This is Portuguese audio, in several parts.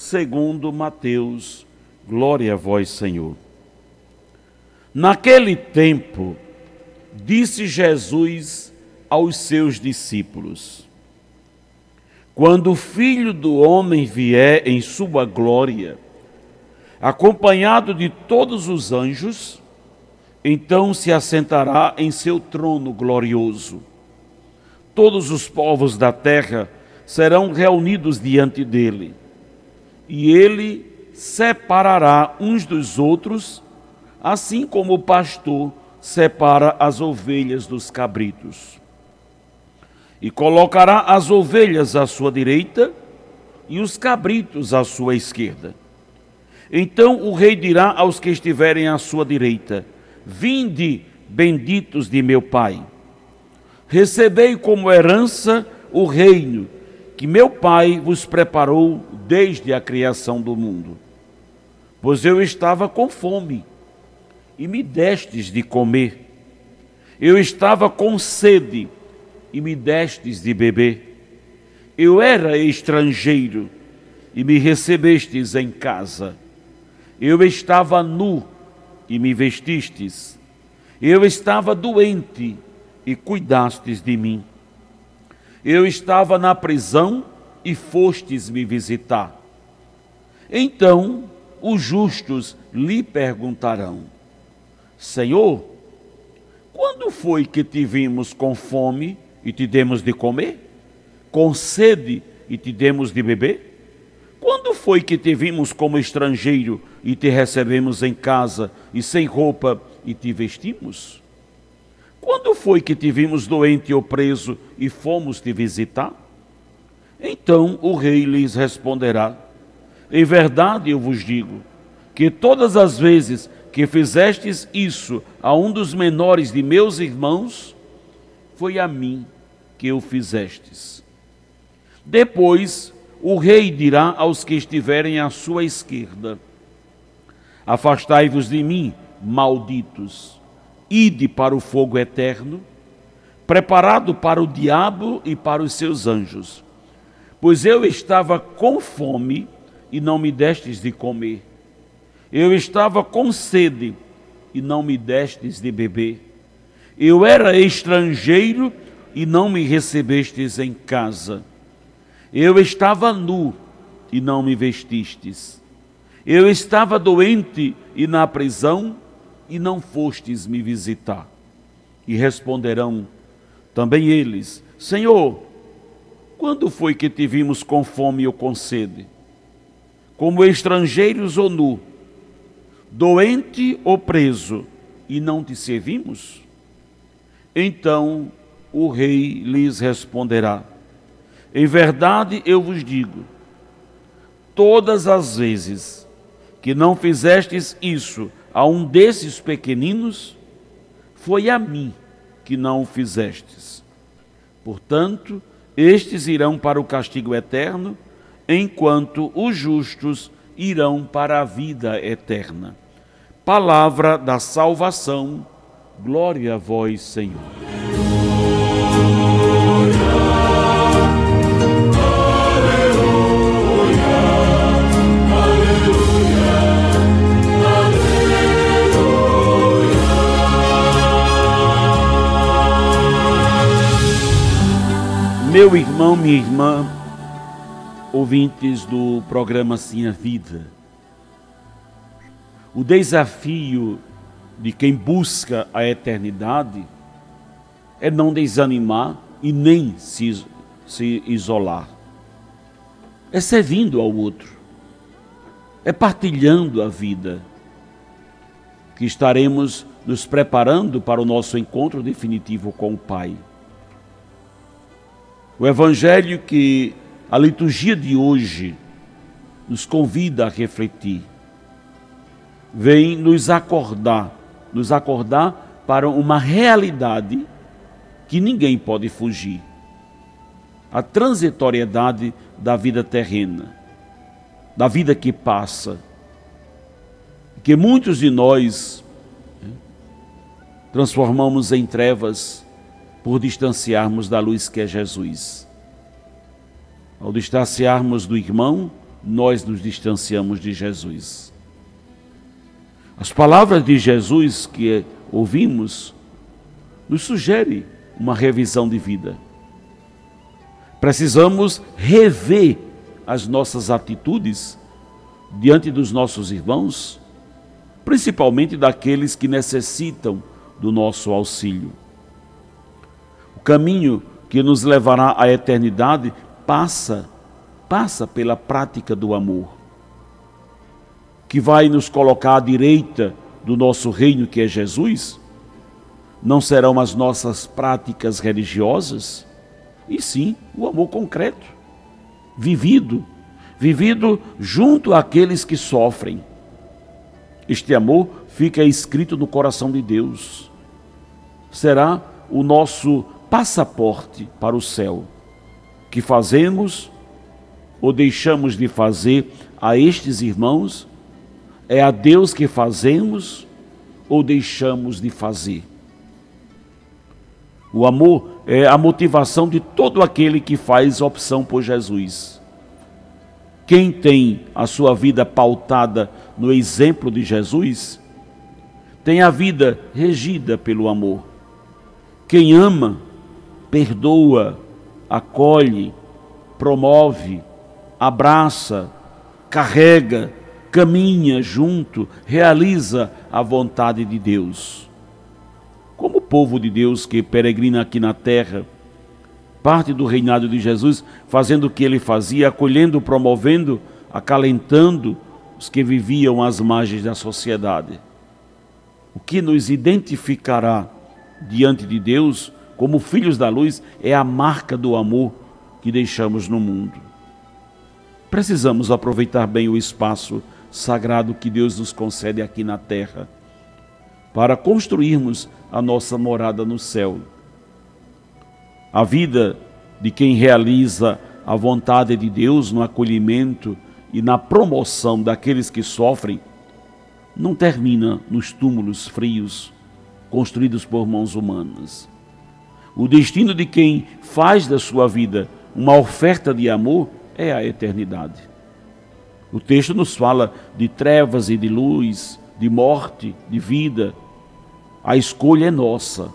segundo Mateus. Glória a vós, Senhor. Naquele tempo, disse Jesus aos seus discípulos: Quando o Filho do Homem vier em sua glória, acompanhado de todos os anjos, então se assentará em seu trono glorioso. Todos os povos da terra serão reunidos diante dele, e ele separará uns dos outros, assim como o pastor separa as ovelhas dos cabritos. E colocará as ovelhas à sua direita e os cabritos à sua esquerda. Então o rei dirá aos que estiverem à sua direita: Vinde, benditos de meu Pai. Recebei como herança o reino que meu Pai vos preparou desde a criação do mundo. Pois eu estava com fome e me destes de comer. Eu estava com sede e me destes de beber. Eu era estrangeiro e me recebestes em casa. Eu estava nu e me vestistes. Eu estava doente e cuidastes de mim. Eu estava na prisão e fostes me visitar. Então os justos lhe perguntarão: Senhor, quando foi que te vimos com fome e te demos de comer? Com sede e te demos de beber? Quando foi que te vimos como estrangeiro e te recebemos em casa, e sem roupa e te vestimos? Quando foi que te vimos doente ou preso e fomos te visitar? Então o rei lhes responderá: Em verdade eu vos digo, que todas as vezes que fizestes isso a um dos menores de meus irmãos, foi a mim que o fizestes. Depois o rei dirá aos que estiverem à sua esquerda: Afastai-vos de mim, malditos, ide para o fogo eterno, preparado para o diabo e para os seus anjos. Pois eu estava com fome e não me destes de comer. Eu estava com sede e não me destes de beber. Eu era estrangeiro e não me recebestes em casa. Eu estava nu e não me vestistes. Eu estava doente e na prisão e não fostes me visitar. E responderão também eles: Senhor, quando foi que te vimos com fome ou com sede? Como estrangeiros ou nu, doente ou preso, e não te servimos? Então o rei lhes responderá: em verdade eu vos digo: todas as vezes que não fizestes isso a um desses pequeninos, foi a mim que não o fizestes. Portanto, estes irão para o castigo eterno, enquanto os justos irão para a vida eterna. Palavra da salvação, glória a vós, Senhor. Meu irmão, minha irmã, ouvintes do programa Sim a Vida, o desafio de quem busca a eternidade é não desanimar e nem se, se isolar. É servindo ao outro, é partilhando a vida, que estaremos nos preparando para o nosso encontro definitivo com o Pai. O evangelho que a liturgia de hoje nos convida a refletir. Vem nos acordar, nos acordar para uma realidade que ninguém pode fugir. A transitoriedade da vida terrena, da vida que passa, que muitos de nós né, transformamos em trevas por distanciarmos da luz que é Jesus. Ao distanciarmos do irmão, nós nos distanciamos de Jesus. As palavras de Jesus que ouvimos nos sugere uma revisão de vida. Precisamos rever as nossas atitudes diante dos nossos irmãos, principalmente daqueles que necessitam do nosso auxílio. O caminho que nos levará à eternidade passa passa pela prática do amor, que vai nos colocar à direita do nosso reino que é Jesus. Não serão as nossas práticas religiosas, e sim o amor concreto, vivido, vivido junto àqueles que sofrem. Este amor fica escrito no coração de Deus. Será o nosso passaporte para o céu, que fazemos ou deixamos de fazer a estes irmãos? É a Deus que fazemos ou deixamos de fazer? O amor é a motivação de todo aquele que faz opção por Jesus. Quem tem a sua vida pautada no exemplo de Jesus, tem a vida regida pelo amor. Quem ama, perdoa, acolhe, promove, abraça, carrega, caminha junto, realiza a vontade de Deus. Como o povo de Deus que peregrina aqui na terra, parte do reinado de Jesus, fazendo o que ele fazia, acolhendo, promovendo, acalentando os que viviam às margens da sociedade. O que nos identificará diante de Deus como filhos da luz é a marca do amor que deixamos no mundo. Precisamos aproveitar bem o espaço sagrado que Deus nos concede aqui na terra para construirmos a nossa morada no céu. A vida de quem realiza a vontade de Deus no acolhimento e na promoção daqueles que sofrem não termina nos túmulos frios construídos por mãos humanas. O destino de quem faz da sua vida uma oferta de amor é a eternidade. O texto nos fala de trevas e de luz, de morte, de vida. A escolha é nossa.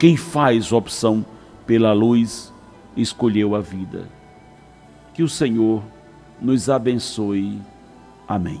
Quem faz opção pela luz escolheu a vida. Que o Senhor nos abençoe. Amém.